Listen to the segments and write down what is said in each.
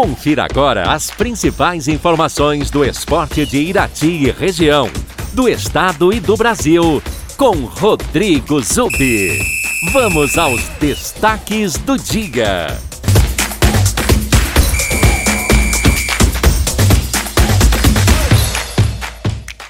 Confira agora as principais informações do esporte de Irati e região, do estado e do Brasil, com Rodrigo Zubi. Vamos aos destaques do dia.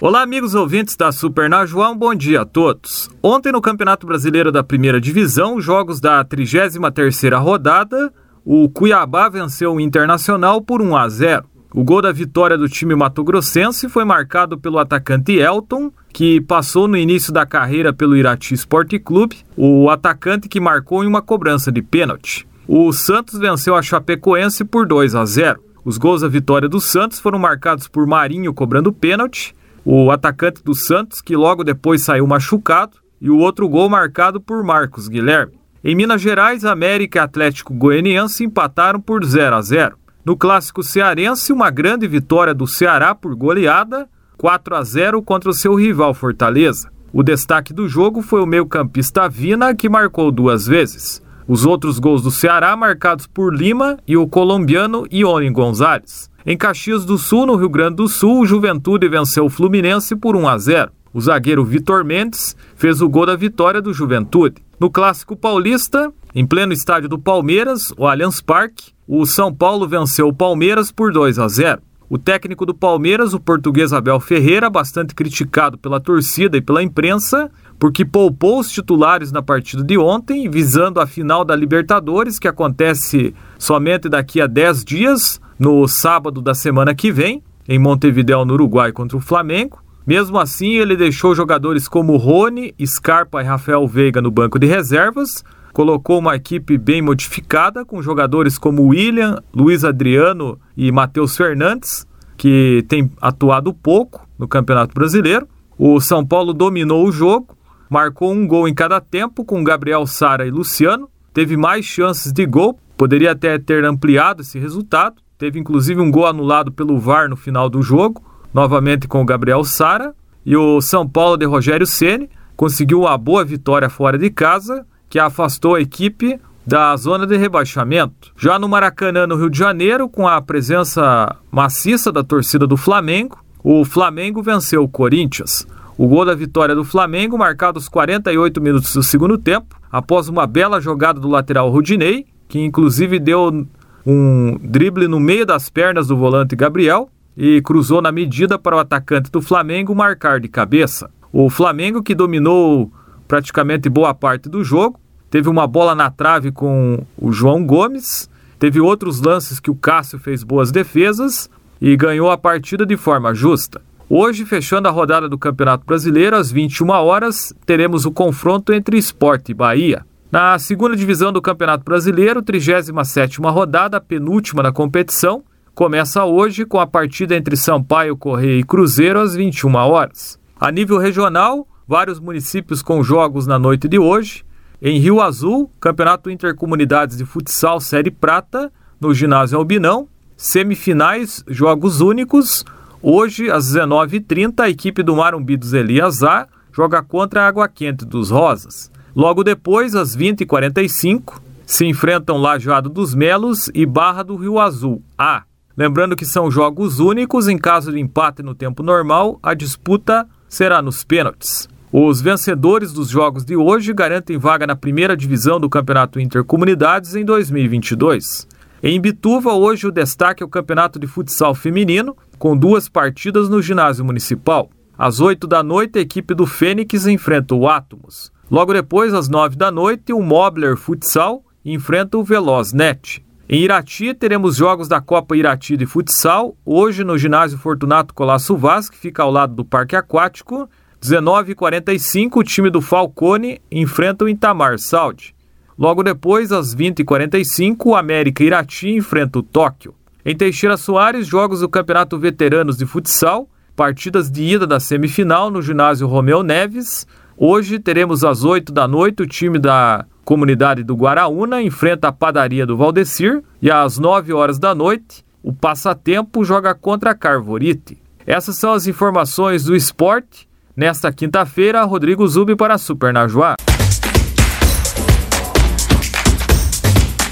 Olá, amigos ouvintes da Super Najuá, um bom dia a todos. Ontem no Campeonato Brasileiro da Primeira Divisão, jogos da 33ª rodada, o Cuiabá venceu o Internacional por 1 a 0. O gol da vitória do time mato-grossense foi marcado pelo atacante Elton, que passou no início da carreira pelo Irati Sport Clube, o atacante que marcou em uma cobrança de pênalti. O Santos venceu a Chapecoense por 2 a 0. Os gols da vitória do Santos foram marcados por Marinho cobrando pênalti, o atacante do Santos, que logo depois saiu machucado, e o outro gol marcado por Marcos Guilherme. Em Minas Gerais, América e Atlético Goianiense empataram por 0 a 0. No clássico cearense, uma grande vitória do Ceará por goleada, 4 a 0 contra o seu rival Fortaleza. O destaque do jogo foi o meio-campista Vina, que marcou duas vezes. Os outros gols do Ceará marcados por Lima e o colombiano Ione Gonzalez. Em Caxias do Sul, no Rio Grande do Sul, o Juventude venceu o Fluminense por 1 a 0. O zagueiro Vitor Mendes fez o gol da vitória do Juventude. No Clássico Paulista, em pleno estádio do Palmeiras, o Allianz Parque, o São Paulo venceu o Palmeiras por 2 a 0. O técnico do Palmeiras, o português Abel Ferreira, bastante criticado pela torcida e pela imprensa, porque poupou os titulares na partida de ontem, visando a final da Libertadores, que acontece somente daqui a 10 dias, no sábado da semana que vem, em Montevideo, no Uruguai, contra o Flamengo. Mesmo assim, ele deixou jogadores como Rony, Scarpa e Rafael Veiga no banco de reservas, colocou uma equipe bem modificada, com jogadores como William, Luiz Adriano e Matheus Fernandes, que tem atuado pouco no Campeonato Brasileiro. O São Paulo dominou o jogo, marcou um gol em cada tempo com Gabriel Sara e Luciano, teve mais chances de gol, poderia até ter ampliado esse resultado. Teve inclusive um gol anulado pelo VAR no final do jogo, novamente com o Gabriel Sara, e o São Paulo de Rogério Ceni conseguiu uma boa vitória fora de casa, que afastou a equipe da zona de rebaixamento. Já no Maracanã, no Rio de Janeiro, com a presença maciça da torcida do Flamengo, o Flamengo venceu o Corinthians. O gol da vitória do Flamengo, marcado aos 48 minutos do segundo tempo, após uma bela jogada do lateral Rudinei, que inclusive deu um drible no meio das pernas do volante Gabriel, e cruzou na medida para o atacante do Flamengo marcar de cabeça. O Flamengo, que dominou praticamente boa parte do jogo, teve uma bola na trave com o João Gomes, teve outros lances que o Cássio fez boas defesas e ganhou a partida de forma justa. Hoje, fechando a rodada do Campeonato Brasileiro, às 21 horas, teremos o confronto entre Esporte e Bahia. Na segunda divisão do Campeonato Brasileiro, 37ª rodada, penúltima da competição, começa hoje com a partida entre Sampaio, Correia e Cruzeiro às 21 horas. A nível regional, vários municípios com jogos na noite de hoje. Em Rio Azul, Campeonato Intercomunidades de Futsal Série Prata, no ginásio Albinão. Semifinais, jogos únicos. Hoje, às 19h30, a equipe do Marumbi dos Eliasar joga contra a Água Quente dos Rosas. Logo depois, às 20h45, se enfrentam Lajeado dos Melos e Barra do Rio Azul A. Lembrando que são jogos únicos, em caso de empate no tempo normal, a disputa será nos pênaltis. Os vencedores dos jogos de hoje garantem vaga na primeira divisão do Campeonato Intercomunidades em 2022. Em Bituva, hoje o destaque é o Campeonato de Futsal Feminino, com duas partidas no ginásio municipal. Às 8 da noite, a equipe do Fênix enfrenta o Átomos. Logo depois, às 9 da noite, o Mobler Futsal enfrenta o Veloz Net. Em Irati, teremos jogos da Copa Irati de Futsal, hoje no ginásio Fortunato Colasso Vaz, que fica ao lado do Parque Aquático. 19h45, o time do Falcone enfrenta o Itamar Saudi. Logo depois, às 20h45, o América Irati enfrenta o Tóquio. Em Teixeira Soares, jogos do Campeonato Veteranos de Futsal, partidas de ida da semifinal no ginásio Romeu Neves. Hoje teremos às 8 da noite o time da comunidade do Guaraúna enfrenta a padaria do Valdecir e às 9 horas da noite o Passatempo joga contra a Carvorite. Essas são as informações do esporte. Nesta quinta-feira, Rodrigo Zubi para Super Najuá.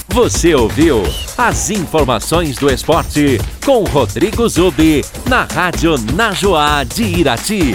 Você ouviu as informações do esporte com Rodrigo Zubi na Rádio Najoá de Irati.